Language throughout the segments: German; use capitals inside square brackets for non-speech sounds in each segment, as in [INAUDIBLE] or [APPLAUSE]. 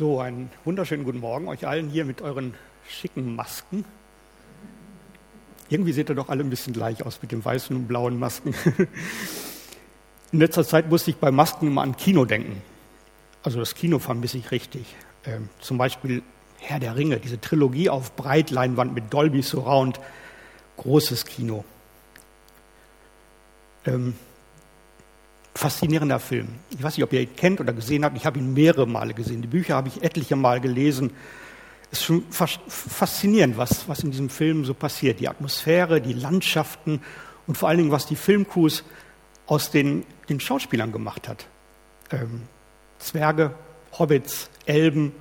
So, einen wunderschönen guten Morgen euch allen hier mit euren schicken Masken. Irgendwie seht ihr doch alle ein bisschen gleich aus mit den weißen und blauen Masken. [LAUGHS] In letzter Zeit musste ich bei Masken immer an Kino denken. Also das Kino vermisse ich richtig. Ähm, zum Beispiel Herr der Ringe, diese Trilogie auf Breitleinwand mit Dolby Surround. Großes Kino. Ähm, faszinierender Film. Ich weiß nicht, ob ihr ihn kennt oder gesehen habt. Ich habe ihn mehrere Male gesehen. Die Bücher habe ich etliche Mal gelesen. Es ist schon faszinierend, was, was in diesem Film so passiert. Die Atmosphäre, die Landschaften und vor allen Dingen, was die Filmcrews aus den, den Schauspielern gemacht hat. Ähm, Zwerge, Hobbits, Elben,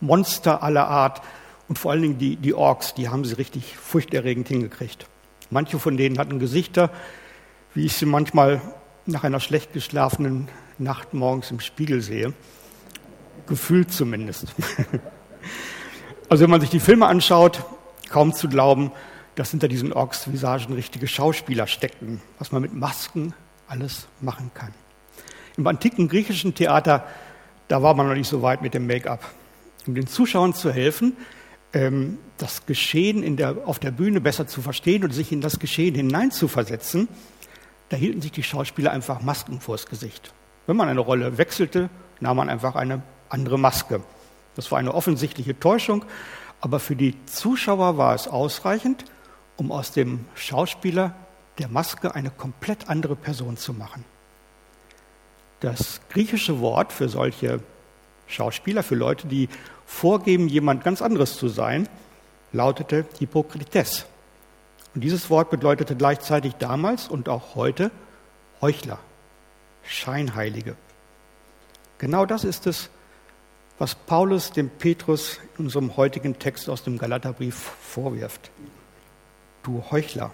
Monster aller Art und vor allen Dingen die, die Orks, die haben sie richtig furchterregend hingekriegt. Manche von denen hatten Gesichter, wie ich sie manchmal nach einer schlecht geschlafenen Nacht morgens im Spiegel sehe. Gefühlt zumindest. [LAUGHS] Also wenn man sich die Filme anschaut, kaum zu glauben, dass hinter diesen Orks-Visagen richtige Schauspieler steckten, was man mit Masken alles machen kann. Im antiken griechischen Theater, da war man noch nicht so weit mit dem Make-up. Um den Zuschauern zu helfen, ähm, das Geschehen der, auf der Bühne besser zu verstehen und sich in das Geschehen hineinzuversetzen, da hielten sich die Schauspieler einfach Masken vors Gesicht. Wenn man eine Rolle wechselte, nahm man einfach eine andere Maske. Das war eine offensichtliche Täuschung, aber für die Zuschauer war es ausreichend, um aus dem Schauspieler der Maske eine komplett andere Person zu machen. Das griechische Wort für solche Schauspieler, für Leute, die vorgeben, jemand ganz anderes zu sein, lautete Hippokrites. Und dieses Wort bedeutete gleichzeitig damals und auch heute Heuchler, Scheinheilige. Genau das ist es, was Paulus dem Petrus in unserem heutigen Text aus dem Galaterbrief vorwirft. Du Heuchler.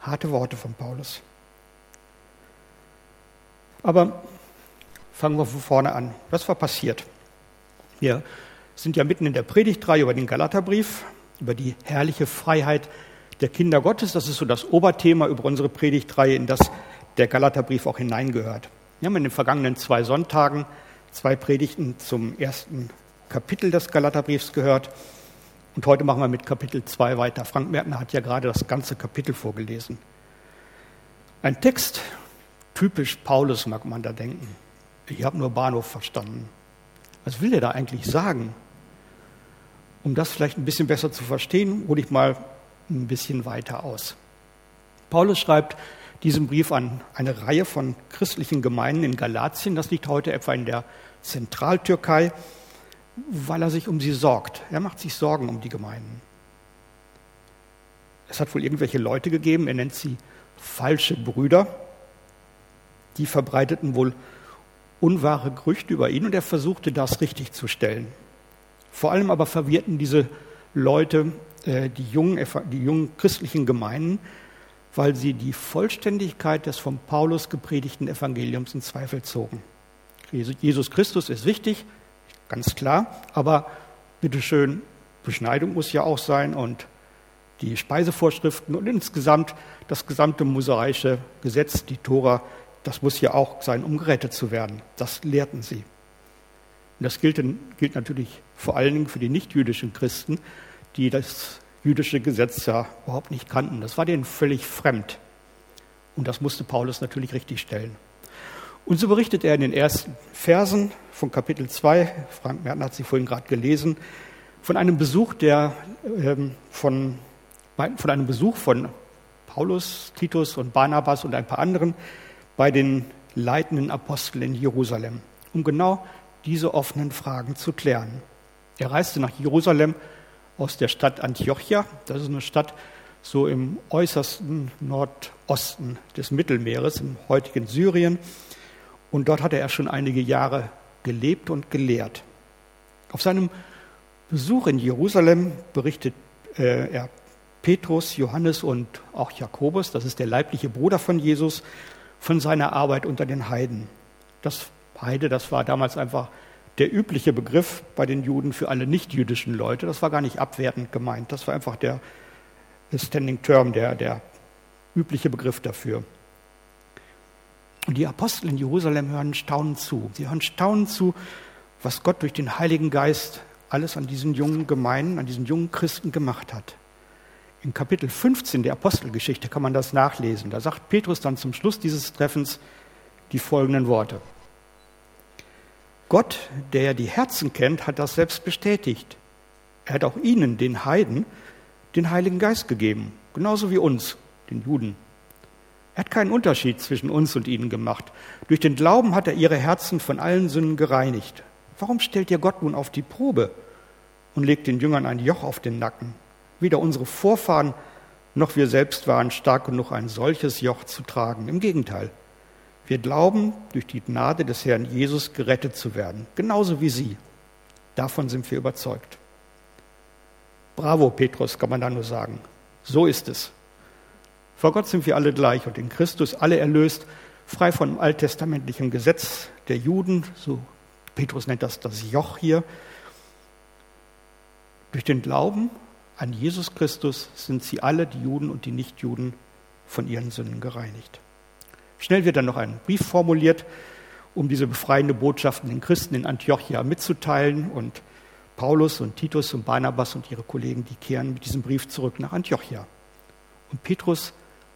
Harte Worte von Paulus. Aber fangen wir von vorne an. Was war passiert? Wir sind ja mitten in der Predigtreihe über den Galaterbrief über die herrliche Freiheit der Kinder Gottes. Das ist so das Oberthema über unsere Predigtreihe, in das der Galaterbrief auch hineingehört. Wir haben in den vergangenen zwei Sonntagen zwei Predigten zum ersten Kapitel des Galaterbriefs gehört. Und heute machen wir mit Kapitel 2 weiter. Frank Mertner hat ja gerade das ganze Kapitel vorgelesen. Ein Text, typisch Paulus, mag man da denken. Ich habe nur Bahnhof verstanden. Was will er da eigentlich sagen? Um das vielleicht ein bisschen besser zu verstehen, hole ich mal ein bisschen weiter aus. Paulus schreibt diesen Brief an eine Reihe von christlichen Gemeinden in Galatien. Das liegt heute etwa in der Zentraltürkei, weil er sich um sie sorgt. Er macht sich Sorgen um die Gemeinden. Es hat wohl irgendwelche Leute gegeben, er nennt sie falsche Brüder, die verbreiteten wohl unwahre Gerüchte über ihn und er versuchte das richtig zu stellen. Vor allem aber verwirrten diese Leute äh, die, jungen, die jungen christlichen Gemeinden, weil sie die Vollständigkeit des von Paulus gepredigten Evangeliums in Zweifel zogen. Jesus Christus ist wichtig, ganz klar, aber bitteschön, Beschneidung muss ja auch sein und die Speisevorschriften und insgesamt das gesamte mosaische Gesetz, die Tora, das muss ja auch sein, um gerettet zu werden. Das lehrten sie. Und das gilt, gilt natürlich vor allen Dingen für die nichtjüdischen Christen, die das jüdische Gesetz ja überhaupt nicht kannten. Das war denen völlig fremd. Und das musste Paulus natürlich richtig stellen. Und so berichtet er in den ersten Versen von Kapitel 2, Frank Merten hat sie vorhin gerade gelesen, von einem Besuch, der, ähm, von, von einem Besuch von Paulus, Titus und Barnabas und ein paar anderen bei den leitenden Aposteln in Jerusalem, um genau diese offenen Fragen zu klären. Er reiste nach Jerusalem aus der Stadt Antiochia. Das ist eine Stadt so im äußersten Nordosten des Mittelmeeres, im heutigen Syrien. Und dort hatte er schon einige Jahre gelebt und gelehrt. Auf seinem Besuch in Jerusalem berichtet äh, er Petrus, Johannes und auch Jakobus, das ist der leibliche Bruder von Jesus, von seiner Arbeit unter den Heiden. Das Heide, das war damals einfach der übliche Begriff bei den Juden für alle nichtjüdischen Leute. Das war gar nicht abwertend gemeint. Das war einfach der Standing Term, der, der übliche Begriff dafür. Und die Apostel in Jerusalem hören staunend zu. Sie hören staunend zu, was Gott durch den Heiligen Geist alles an diesen jungen Gemeinden, an diesen jungen Christen gemacht hat. In Kapitel 15 der Apostelgeschichte kann man das nachlesen. Da sagt Petrus dann zum Schluss dieses Treffens die folgenden Worte. Gott, der die Herzen kennt, hat das selbst bestätigt. Er hat auch ihnen, den Heiden, den Heiligen Geist gegeben, genauso wie uns, den Juden. Er hat keinen Unterschied zwischen uns und ihnen gemacht. Durch den Glauben hat er ihre Herzen von allen Sünden gereinigt. Warum stellt ihr Gott nun auf die Probe und legt den Jüngern ein Joch auf den Nacken? Weder unsere Vorfahren noch wir selbst waren stark genug, ein solches Joch zu tragen. Im Gegenteil, wir glauben, durch die Gnade des Herrn Jesus gerettet zu werden, genauso wie Sie. Davon sind wir überzeugt. Bravo, Petrus, kann man da nur sagen. So ist es. Vor Gott sind wir alle gleich und in Christus alle erlöst, frei von alttestamentlichem Gesetz der Juden, so Petrus nennt das das Joch hier. Durch den Glauben an Jesus Christus sind sie alle, die Juden und die Nichtjuden, von ihren Sünden gereinigt. Schnell wird dann noch ein Brief formuliert, um diese befreiende Botschaft den Christen in Antiochia mitzuteilen. Und Paulus und Titus und Barnabas und ihre Kollegen, die kehren mit diesem Brief zurück nach Antiochia. Und Petrus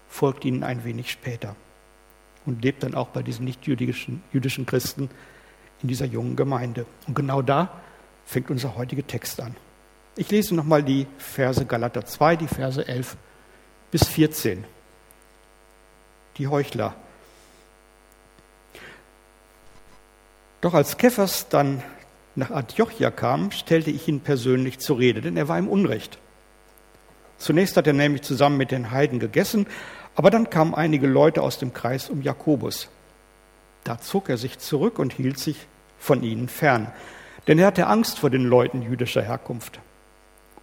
folgt ihnen ein wenig später und lebt dann auch bei diesen nicht-jüdischen jüdischen Christen in dieser jungen Gemeinde. Und genau da fängt unser heutiger Text an. Ich lese nochmal die Verse Galater 2, die Verse 11 bis 14. Die Heuchler. Doch als Kephas dann nach Antiochia kam, stellte ich ihn persönlich zur Rede, denn er war im Unrecht. Zunächst hat er nämlich zusammen mit den Heiden gegessen, aber dann kamen einige Leute aus dem Kreis um Jakobus. Da zog er sich zurück und hielt sich von ihnen fern, denn er hatte Angst vor den Leuten jüdischer Herkunft.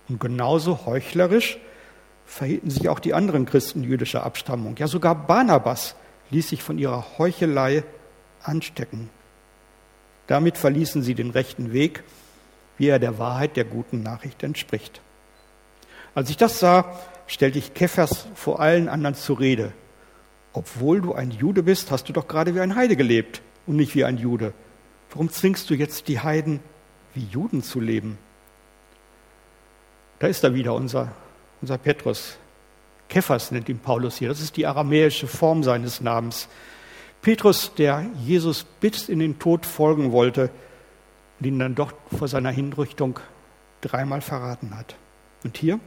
Und genauso heuchlerisch verhielten sich auch die anderen Christen jüdischer Abstammung. Ja, sogar Barnabas ließ sich von ihrer Heuchelei anstecken. Damit verließen sie den rechten Weg, wie er der Wahrheit der guten Nachricht entspricht. Als ich das sah, stellte ich Kephas vor allen anderen zur Rede. Obwohl du ein Jude bist, hast du doch gerade wie ein Heide gelebt und nicht wie ein Jude. Warum zwingst du jetzt die Heiden, wie Juden zu leben? Da ist er wieder, unser, unser Petrus. Kephas nennt ihn Paulus hier. Das ist die aramäische Form seines Namens. Petrus, der Jesus bis in den Tod folgen wollte und ihn dann doch vor seiner Hinrichtung dreimal verraten hat. Und hier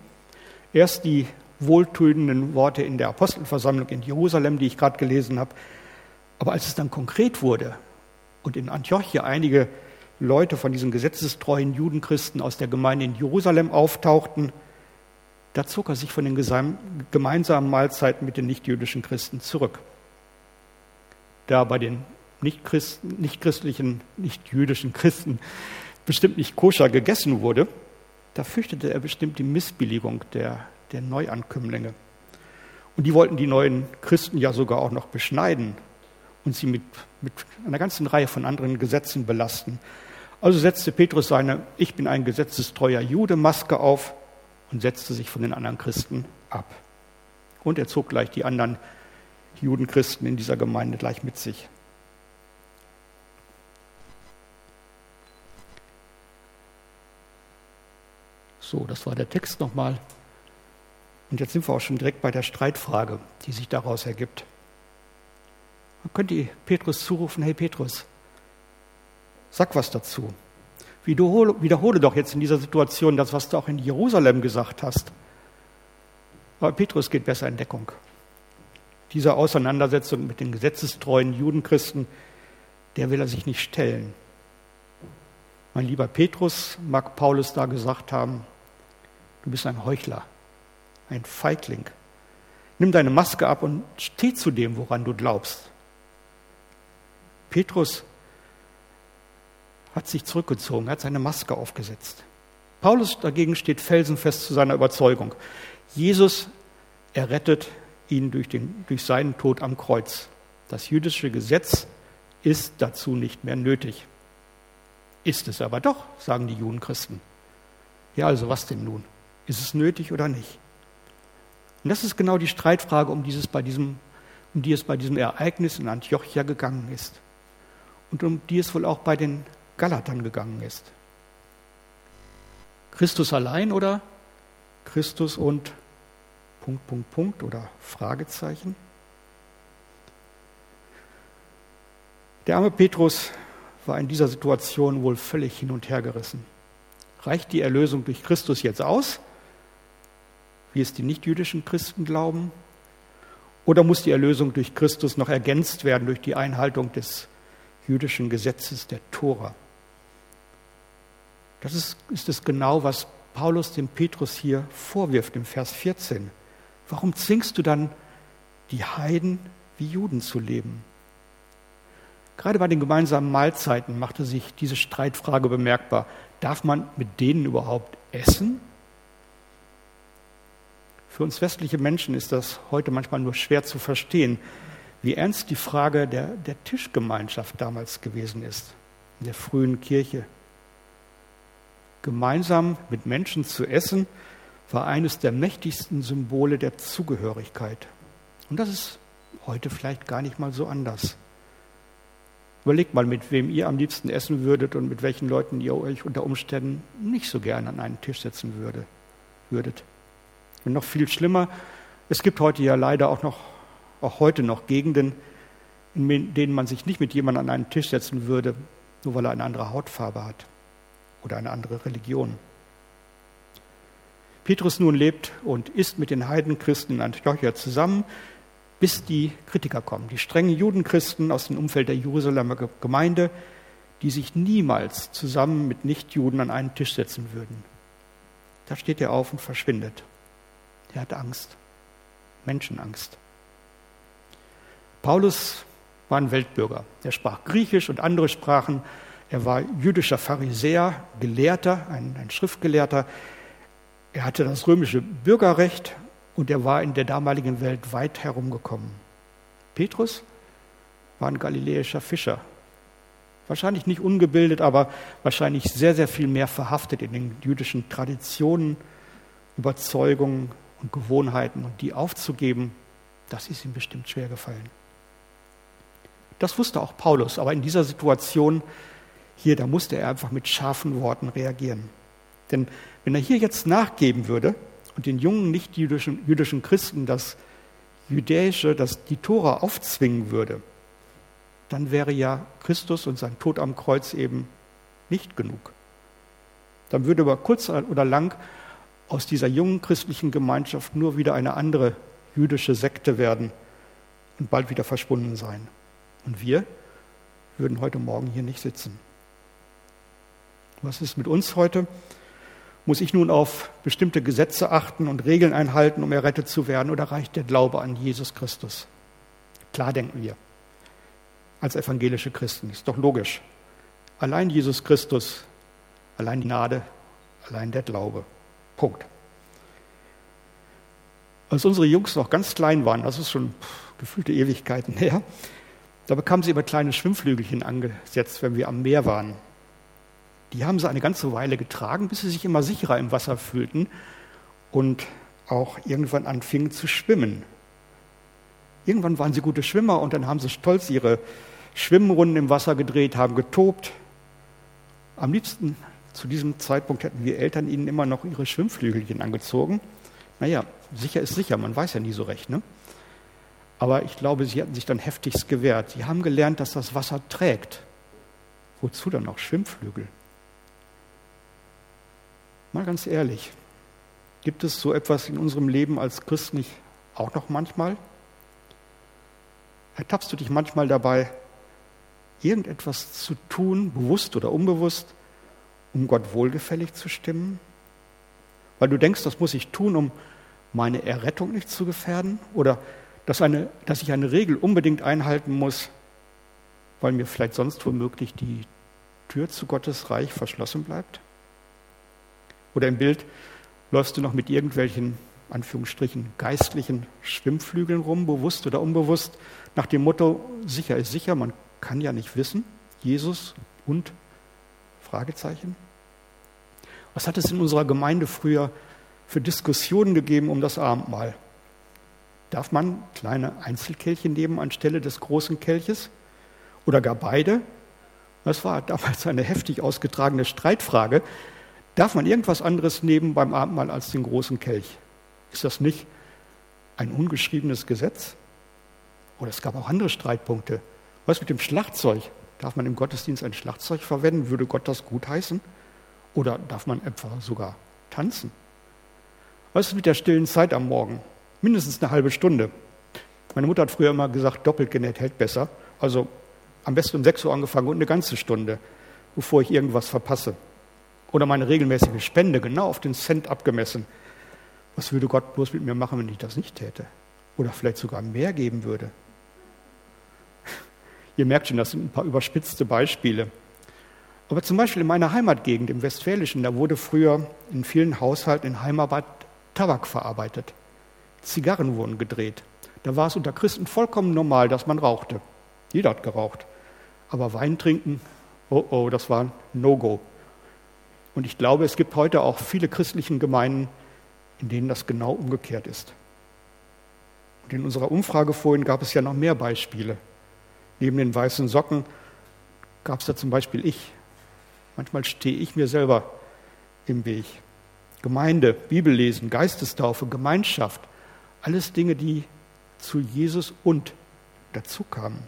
erst die wohltönenden Worte in der Apostelversammlung in Jerusalem, die ich gerade gelesen habe. Aber als es dann konkret wurde und in Antiochia einige Leute von diesen gesetzestreuen Judenchristen aus der Gemeinde in Jerusalem auftauchten, da zog er sich von den gemeinsamen Mahlzeiten mit den nichtjüdischen Christen zurück da bei den nicht-christlichen, nicht-jüdischen Christen bestimmt nicht koscher gegessen wurde, da fürchtete er bestimmt die Missbilligung der, der Neuankömmlinge. Und die wollten die neuen Christen ja sogar auch noch beschneiden und sie mit, mit einer ganzen Reihe von anderen Gesetzen belasten. Also setzte Petrus seine Ich bin ein gesetzestreuer Jude Maske auf und setzte sich von den anderen Christen ab. Und er zog gleich die anderen Judenchristen in dieser Gemeinde gleich mit sich. So, das war der Text nochmal. Und jetzt sind wir auch schon direkt bei der Streitfrage, die sich daraus ergibt. Man könnte Petrus zurufen, hey Petrus, sag was dazu. Wiederhole, wiederhole doch jetzt in dieser Situation das, was du auch in Jerusalem gesagt hast. Aber Petrus geht besser in Deckung dieser Auseinandersetzung mit den gesetzestreuen Judenchristen, der will er sich nicht stellen. Mein lieber Petrus, mag Paulus da gesagt haben, du bist ein Heuchler, ein Feigling. Nimm deine Maske ab und steh zu dem, woran du glaubst. Petrus hat sich zurückgezogen, hat seine Maske aufgesetzt. Paulus dagegen steht felsenfest zu seiner Überzeugung. Jesus errettet ihn durch, den, durch seinen Tod am Kreuz. Das jüdische Gesetz ist dazu nicht mehr nötig. Ist es aber doch, sagen die Judenchristen. Ja, also was denn nun? Ist es nötig oder nicht? Und das ist genau die Streitfrage, um, dieses bei diesem, um die es bei diesem Ereignis in Antiochia gegangen ist. Und um die es wohl auch bei den Galatern gegangen ist. Christus allein oder Christus und Punkt, Punkt, Punkt oder Fragezeichen? Der arme Petrus war in dieser Situation wohl völlig hin und her gerissen. Reicht die Erlösung durch Christus jetzt aus, wie es die nichtjüdischen Christen glauben? Oder muss die Erlösung durch Christus noch ergänzt werden durch die Einhaltung des jüdischen Gesetzes der Tora? Das ist, ist es genau, was Paulus dem Petrus hier vorwirft im Vers 14. Warum zwingst du dann die Heiden wie Juden zu leben? Gerade bei den gemeinsamen Mahlzeiten machte sich diese Streitfrage bemerkbar. Darf man mit denen überhaupt essen? Für uns westliche Menschen ist das heute manchmal nur schwer zu verstehen, wie ernst die Frage der, der Tischgemeinschaft damals gewesen ist, in der frühen Kirche. Gemeinsam mit Menschen zu essen, war eines der mächtigsten Symbole der Zugehörigkeit. Und das ist heute vielleicht gar nicht mal so anders. Überlegt mal, mit wem ihr am liebsten essen würdet und mit welchen Leuten ihr euch unter Umständen nicht so gern an einen Tisch setzen würde, würdet. Und noch viel schlimmer, es gibt heute ja leider auch noch, auch heute noch Gegenden, in denen man sich nicht mit jemandem an einen Tisch setzen würde, nur weil er eine andere Hautfarbe hat oder eine andere Religion. Petrus nun lebt und ist mit den Heidenchristen in Antiochia zusammen, bis die Kritiker kommen, die strengen Judenchristen aus dem Umfeld der Jerusalemer Gemeinde, die sich niemals zusammen mit Nichtjuden an einen Tisch setzen würden. Da steht er auf und verschwindet. Er hat Angst, Menschenangst. Paulus war ein Weltbürger. Er sprach Griechisch und andere Sprachen. Er war jüdischer Pharisäer, Gelehrter, ein, ein Schriftgelehrter. Er hatte das römische Bürgerrecht und er war in der damaligen Welt weit herumgekommen. Petrus war ein galiläischer Fischer. Wahrscheinlich nicht ungebildet, aber wahrscheinlich sehr, sehr viel mehr verhaftet in den jüdischen Traditionen, Überzeugungen und Gewohnheiten. Und die aufzugeben, das ist ihm bestimmt schwer gefallen. Das wusste auch Paulus, aber in dieser Situation hier, da musste er einfach mit scharfen Worten reagieren. Denn wenn er hier jetzt nachgeben würde, und den jungen nicht-jüdischen jüdischen Christen das Jüdische, das die Tora aufzwingen würde, dann wäre ja Christus und sein Tod am Kreuz eben nicht genug. Dann würde aber kurz oder lang aus dieser jungen christlichen Gemeinschaft nur wieder eine andere jüdische Sekte werden und bald wieder verschwunden sein. Und wir würden heute Morgen hier nicht sitzen. Was ist mit uns heute? Muss ich nun auf bestimmte Gesetze achten und Regeln einhalten, um errettet zu werden, oder reicht der Glaube an Jesus Christus? Klar denken wir als evangelische Christen, ist doch logisch. Allein Jesus Christus, allein die Gnade, allein der Glaube. Punkt. Als unsere Jungs noch ganz klein waren, das ist schon gefühlte Ewigkeiten her, da bekamen sie immer kleine Schwimmflügelchen angesetzt, wenn wir am Meer waren. Die haben sie eine ganze Weile getragen, bis sie sich immer sicherer im Wasser fühlten und auch irgendwann anfingen zu schwimmen. Irgendwann waren sie gute Schwimmer und dann haben sie stolz ihre Schwimmrunden im Wasser gedreht, haben getobt. Am liebsten zu diesem Zeitpunkt hätten wir Eltern ihnen immer noch ihre Schwimmflügelchen angezogen. Naja, sicher ist sicher, man weiß ja nie so recht. Ne? Aber ich glaube, sie hatten sich dann heftigst gewehrt. Sie haben gelernt, dass das Wasser trägt. Wozu dann noch Schwimmflügel? Mal ganz ehrlich, gibt es so etwas in unserem Leben als Christ nicht auch noch manchmal? Ertappst du dich manchmal dabei, irgendetwas zu tun, bewusst oder unbewusst, um Gott wohlgefällig zu stimmen? Weil du denkst, das muss ich tun, um meine Errettung nicht zu gefährden? Oder dass, eine, dass ich eine Regel unbedingt einhalten muss, weil mir vielleicht sonst womöglich die Tür zu Gottes Reich verschlossen bleibt? Oder im Bild läufst du noch mit irgendwelchen, Anführungsstrichen, geistlichen Schwimmflügeln rum, bewusst oder unbewusst, nach dem Motto, sicher ist sicher, man kann ja nicht wissen, Jesus und Fragezeichen. Was hat es in unserer Gemeinde früher für Diskussionen gegeben um das Abendmahl? Darf man kleine Einzelkelche nehmen anstelle des großen Kelches? Oder gar beide? Das war damals eine heftig ausgetragene Streitfrage. Darf man irgendwas anderes nehmen beim Abendmahl als den großen Kelch? Ist das nicht ein ungeschriebenes Gesetz? Oder es gab auch andere Streitpunkte. Was mit dem Schlagzeug? Darf man im Gottesdienst ein Schlagzeug verwenden? Würde Gott das gutheißen? Oder darf man etwa sogar tanzen? Was ist mit der stillen Zeit am Morgen? Mindestens eine halbe Stunde. Meine Mutter hat früher immer gesagt, doppelt genäht hält besser. Also am besten um 6 Uhr angefangen und eine ganze Stunde, bevor ich irgendwas verpasse. Oder meine regelmäßige Spende genau auf den Cent abgemessen. Was würde Gott bloß mit mir machen, wenn ich das nicht täte? Oder vielleicht sogar mehr geben würde? [LAUGHS] Ihr merkt schon, das sind ein paar überspitzte Beispiele. Aber zum Beispiel in meiner Heimatgegend, im Westfälischen, da wurde früher in vielen Haushalten in Heimarbeit Tabak verarbeitet. Zigarren wurden gedreht. Da war es unter Christen vollkommen normal, dass man rauchte. Jeder hat geraucht. Aber Wein trinken, oh oh, das war ein No-Go. Und ich glaube, es gibt heute auch viele christlichen Gemeinden, in denen das genau umgekehrt ist. Und in unserer Umfrage vorhin gab es ja noch mehr Beispiele. Neben den weißen Socken gab es da zum Beispiel ich. Manchmal stehe ich mir selber im Weg. Gemeinde, Bibellesen, Geistestaufe, Gemeinschaft, alles Dinge, die zu Jesus und dazu kamen.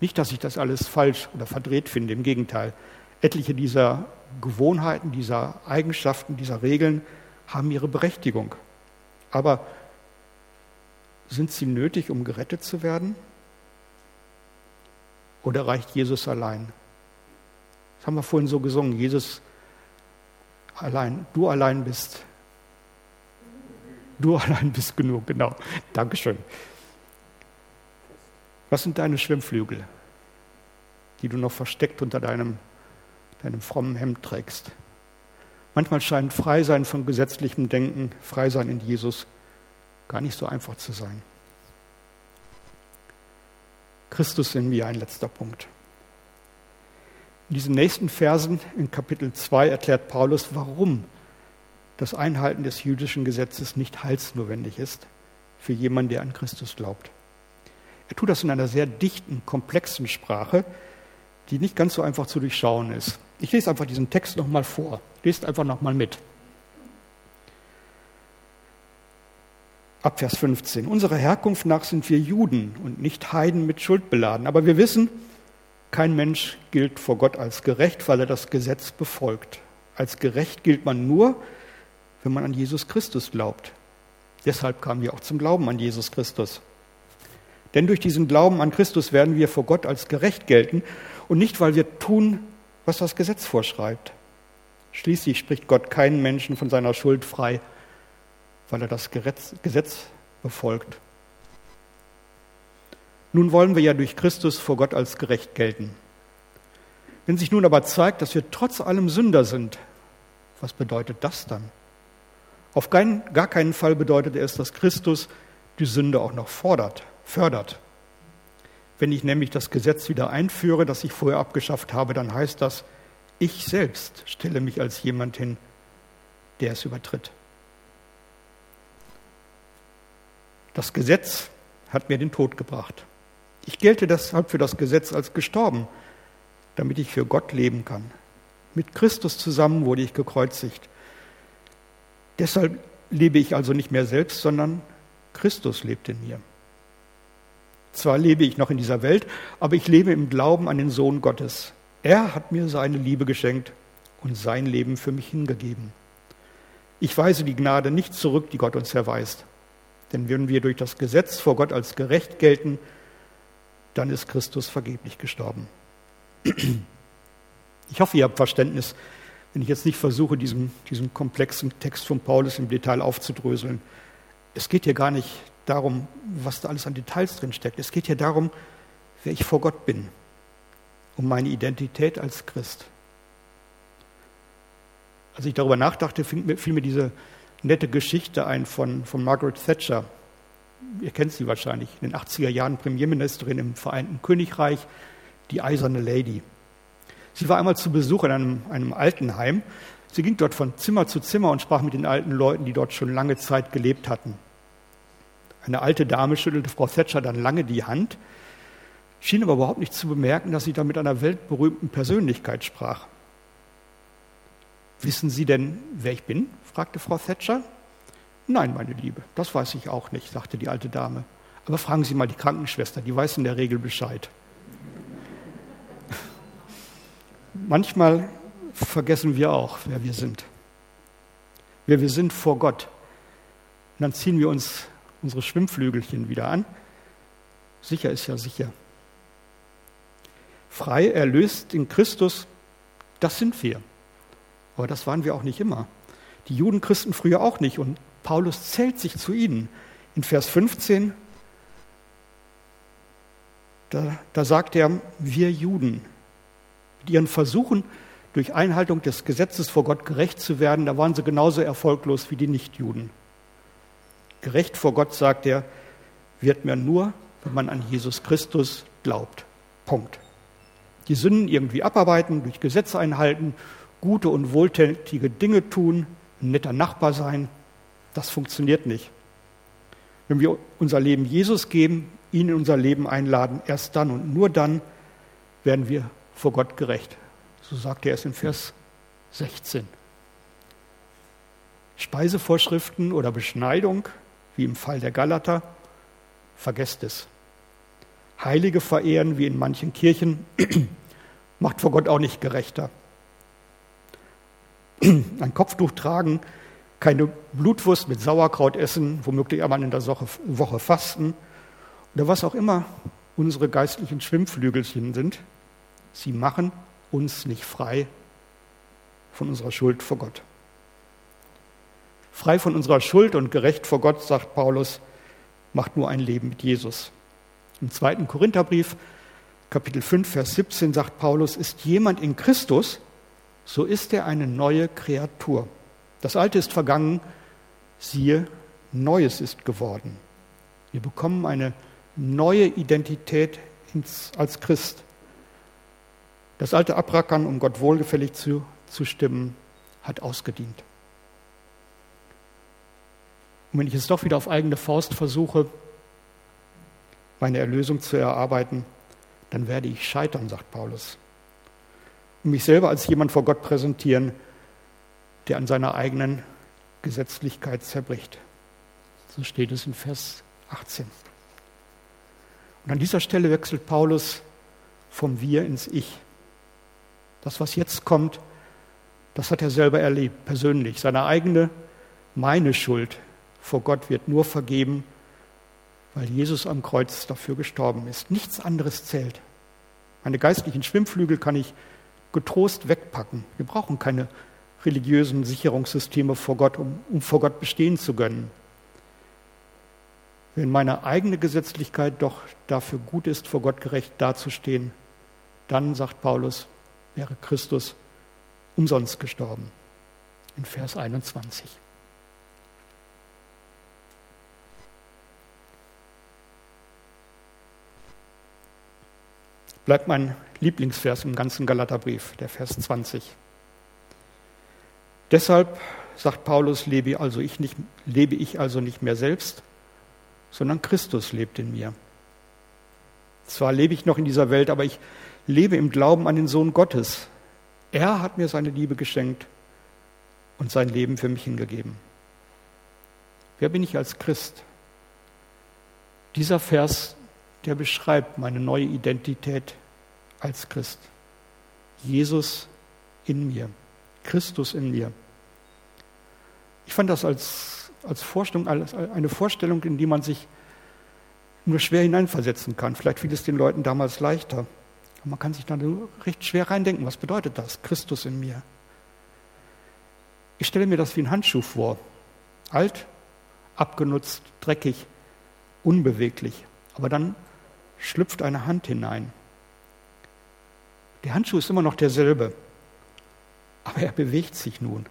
Nicht, dass ich das alles falsch oder verdreht finde, im Gegenteil. Etliche dieser Gewohnheiten, dieser Eigenschaften, dieser Regeln haben ihre Berechtigung. Aber sind sie nötig, um gerettet zu werden? Oder reicht Jesus allein? Das haben wir vorhin so gesungen. Jesus allein, du allein bist. Du allein bist genug, genau. Dankeschön. Was sind deine Schwimmflügel, die du noch versteckt unter deinem, deinem frommen Hemd trägst? Manchmal scheint Freisein von gesetzlichem Denken, Freisein in Jesus gar nicht so einfach zu sein. Christus in mir, ein letzter Punkt. In diesen nächsten Versen in Kapitel 2 erklärt Paulus, warum das Einhalten des jüdischen Gesetzes nicht heilsnotwendig ist für jemanden, der an Christus glaubt. Er tut das in einer sehr dichten, komplexen Sprache, die nicht ganz so einfach zu durchschauen ist. Ich lese einfach diesen Text nochmal vor. Lest einfach nochmal mit. Ab Vers 15. Unserer Herkunft nach sind wir Juden und nicht Heiden mit Schuld beladen. Aber wir wissen, kein Mensch gilt vor Gott als gerecht, weil er das Gesetz befolgt. Als gerecht gilt man nur, wenn man an Jesus Christus glaubt. Deshalb kamen wir auch zum Glauben an Jesus Christus. Denn durch diesen Glauben an Christus werden wir vor Gott als gerecht gelten und nicht, weil wir tun, was das Gesetz vorschreibt. Schließlich spricht Gott keinen Menschen von seiner Schuld frei, weil er das Gesetz befolgt. Nun wollen wir ja durch Christus vor Gott als gerecht gelten. Wenn sich nun aber zeigt, dass wir trotz allem Sünder sind, was bedeutet das dann? Auf gar keinen Fall bedeutet es, dass Christus die Sünde auch noch fordert, fördert. Wenn ich nämlich das Gesetz wieder einführe, das ich vorher abgeschafft habe, dann heißt das, ich selbst stelle mich als jemand hin, der es übertritt. Das Gesetz hat mir den Tod gebracht. Ich gelte deshalb für das Gesetz als gestorben, damit ich für Gott leben kann. Mit Christus zusammen wurde ich gekreuzigt. Deshalb lebe ich also nicht mehr selbst, sondern Christus lebt in mir. Zwar lebe ich noch in dieser Welt, aber ich lebe im Glauben an den Sohn Gottes. Er hat mir seine Liebe geschenkt und sein Leben für mich hingegeben. Ich weise die Gnade nicht zurück, die Gott uns erweist. Denn wenn wir durch das Gesetz vor Gott als gerecht gelten, dann ist Christus vergeblich gestorben. [CLEARS THROAT] Ich hoffe, ihr habt Verständnis, wenn ich jetzt nicht versuche, diesen, diesen komplexen Text von Paulus im Detail aufzudröseln. Es geht hier gar nicht darum, was da alles an Details drin steckt. Es geht hier darum, wer ich vor Gott bin, um meine Identität als Christ. Als ich darüber nachdachte, fiel mir diese nette Geschichte ein von, von Margaret Thatcher. Ihr kennt sie wahrscheinlich, in den 80er Jahren Premierministerin im Vereinten Königreich, die eiserne Lady. Sie war einmal zu Besuch in einem, einem Altenheim. Sie ging dort von Zimmer zu Zimmer und sprach mit den alten Leuten, die dort schon lange Zeit gelebt hatten. Eine alte Dame schüttelte Frau Thatcher dann lange die Hand, schien aber überhaupt nicht zu bemerken, dass sie da mit einer weltberühmten Persönlichkeit sprach. Wissen Sie denn, wer ich bin? fragte Frau Thatcher. Nein, meine Liebe, das weiß ich auch nicht, sagte die alte Dame. Aber fragen Sie mal die Krankenschwester, die weiß in der Regel Bescheid. Manchmal vergessen wir auch, wer wir sind. Wer wir sind vor Gott. Und dann ziehen wir uns unsere Schwimmflügelchen wieder an. Sicher ist ja sicher. Frei, erlöst in Christus, das sind wir. Aber das waren wir auch nicht immer. Die Judenchristen früher auch nicht. Und Paulus zählt sich zu ihnen. In Vers 15, da, da sagt er, wir Juden, mit ihren Versuchen, durch Einhaltung des Gesetzes vor Gott gerecht zu werden, da waren sie genauso erfolglos wie die Nichtjuden. Gerecht vor Gott, sagt er, wird man nur, wenn man an Jesus Christus glaubt. Punkt. Die Sünden irgendwie abarbeiten, durch Gesetze einhalten, gute und wohltätige Dinge tun, ein netter Nachbar sein, das funktioniert nicht. Wenn wir unser Leben Jesus geben, ihn in unser Leben einladen, erst dann und nur dann werden wir vor Gott gerecht. So sagt er es in Vers 16. Speisevorschriften oder Beschneidung, wie im Fall der Galater, vergesst es. Heilige verehren, wie in manchen Kirchen, [CLEARS THROAT] macht vor Gott auch nicht gerechter. [CLEARS THROAT] Ein Kopftuch tragen, keine Blutwurst mit Sauerkraut essen, womöglich einmal in der Woche fasten oder was auch immer unsere geistlichen Schwimmflügelchen sind, sie machen uns nicht frei von unserer Schuld vor Gott. Frei von unserer Schuld und gerecht vor Gott, sagt Paulus, macht nur ein Leben mit Jesus. Im zweiten Korintherbrief, Kapitel 5, Vers 17, sagt Paulus, ist jemand in Christus, so ist er eine neue Kreatur. Das Alte ist vergangen, siehe, Neues ist geworden. Wir bekommen eine neue Identität als Christ. Das alte Abrackern, um Gott wohlgefällig zu, zu stimmen, hat ausgedient. Und wenn ich es doch wieder auf eigene Faust versuche, meine Erlösung zu erarbeiten, dann werde ich scheitern, sagt Paulus. Und mich selber als jemand vor Gott präsentieren, der an seiner eigenen Gesetzlichkeit zerbricht. So steht es in Vers 18. Und an dieser Stelle wechselt Paulus vom Wir ins Ich. Das, was jetzt kommt, das hat er selber erlebt, persönlich. Seine eigene, meine Schuld vor Gott wird nur vergeben, weil Jesus am Kreuz dafür gestorben ist. Nichts anderes zählt. Meine geistlichen Schwimmflügel kann ich getrost wegpacken. Wir brauchen keine religiösen Sicherungssysteme vor Gott, um, um vor Gott bestehen zu können. Wenn meine eigene Gesetzlichkeit doch dafür gut ist, vor Gott gerecht dazustehen, dann, sagt Paulus, wäre Christus umsonst gestorben. In Vers 21. Bleibt mein Lieblingsvers im ganzen Galaterbrief, der Vers 20. Deshalb, sagt Paulus, lebe also ich, nicht, lebe ich also nicht mehr selbst, sondern Christus lebt in mir. Zwar lebe ich noch in dieser Welt, aber ich lebe im Glauben an den Sohn Gottes. Er hat mir seine Liebe geschenkt und sein Leben für mich hingegeben. Wer bin ich als Christ? Dieser Vers, der beschreibt meine neue Identität als Christ. Jesus in mir, Christus in mir. Ich fand das als, als Vorstellung, als eine Vorstellung, in die man sich nur schwer hineinversetzen kann. Vielleicht fiel es den Leuten damals leichter. Und man kann sich dann recht schwer reindenken, was bedeutet das? Christus in mir. Ich stelle mir das wie ein Handschuh vor. Alt, abgenutzt, dreckig, unbeweglich. Aber dann schlüpft eine Hand hinein. Der Handschuh ist immer noch derselbe, aber er bewegt sich nun.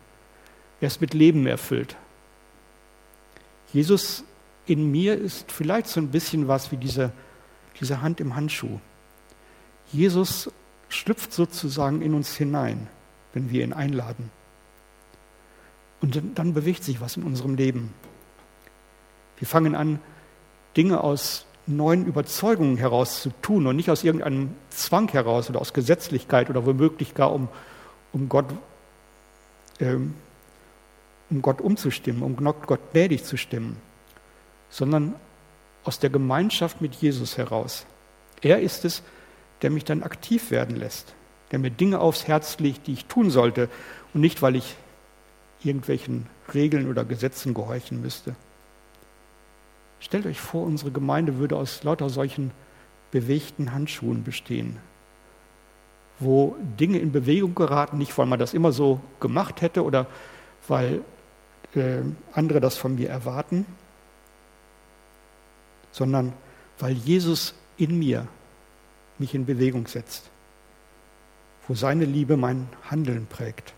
Er ist mit Leben erfüllt. Jesus in mir ist vielleicht so ein bisschen was wie diese, diese Hand im Handschuh. Jesus schlüpft sozusagen in uns hinein, wenn wir ihn einladen. Und dann bewegt sich was in unserem Leben. Wir fangen an, Dinge aus neuen Überzeugungen heraus zu tun und nicht aus irgendeinem Zwang heraus oder aus Gesetzlichkeit oder womöglich gar um, um, Gott, ähm, um Gott umzustimmen, um Gott gnädig zu stimmen, sondern aus der Gemeinschaft mit Jesus heraus. Er ist es, der mich dann aktiv werden lässt, der mir Dinge aufs Herz legt, die ich tun sollte und nicht, weil ich irgendwelchen Regeln oder Gesetzen gehorchen müsste. Stellt euch vor, unsere Gemeinde würde aus lauter solchen bewegten Handschuhen bestehen, wo Dinge in Bewegung geraten, nicht weil man das immer so gemacht hätte oder weil äh, andere das von mir erwarten, sondern weil Jesus in mir mich in Bewegung setzt, wo seine Liebe mein Handeln prägt.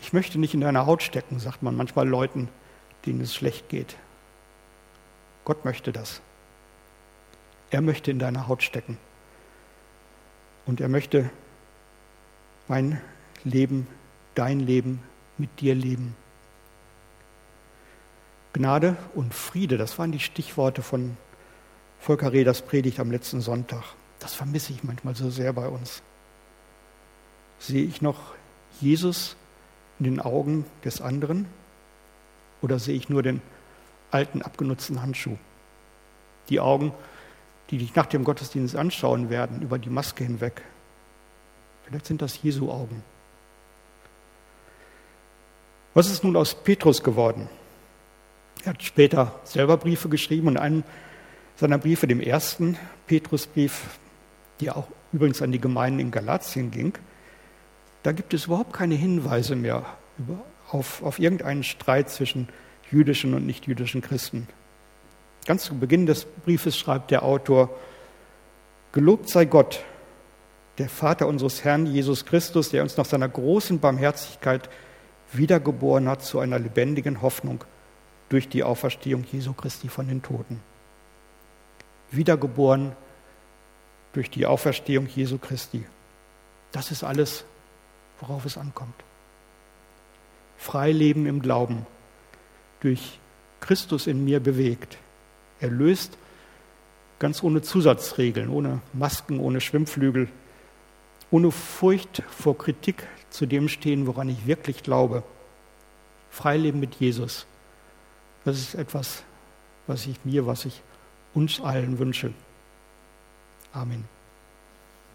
Ich möchte nicht in deiner Haut stecken, sagt man manchmal Leuten, denen es schlecht geht. Gott möchte das. Er möchte in deiner Haut stecken. Und er möchte mein Leben, dein Leben mit dir leben. Gnade und Friede, das waren die Stichworte von Volker Reders Predigt am letzten Sonntag. Das vermisse ich manchmal so sehr bei uns. Sehe ich noch Jesus in den Augen des anderen? Oder sehe ich nur den alten, abgenutzten Handschuh? Die Augen, die dich nach dem Gottesdienst anschauen werden, über die Maske hinweg. Vielleicht sind das Jesu Augen. Was ist nun aus Petrus geworden? Er hat später selber Briefe geschrieben und einen seiner Briefe, dem ersten Petrusbrief, der auch übrigens an die Gemeinden in Galatien ging, da gibt es überhaupt keine Hinweise mehr auf, auf irgendeinen Streit zwischen jüdischen und nichtjüdischen Christen. Ganz zu Beginn des Briefes schreibt der Autor, Gelobt sei Gott, der Vater unseres Herrn Jesus Christus, der uns nach seiner großen Barmherzigkeit wiedergeboren hat zu einer lebendigen Hoffnung durch die Auferstehung Jesu Christi von den Toten. Wiedergeboren durch die Auferstehung Jesu Christi. Das ist alles, worauf es ankommt frei leben im Glauben, durch Christus in mir bewegt. Er löst ganz ohne Zusatzregeln, ohne Masken, ohne Schwimmflügel, ohne Furcht vor Kritik zu dem stehen, woran ich wirklich glaube. Freileben mit Jesus. Das ist etwas, was ich mir, was ich uns allen wünsche. Amen.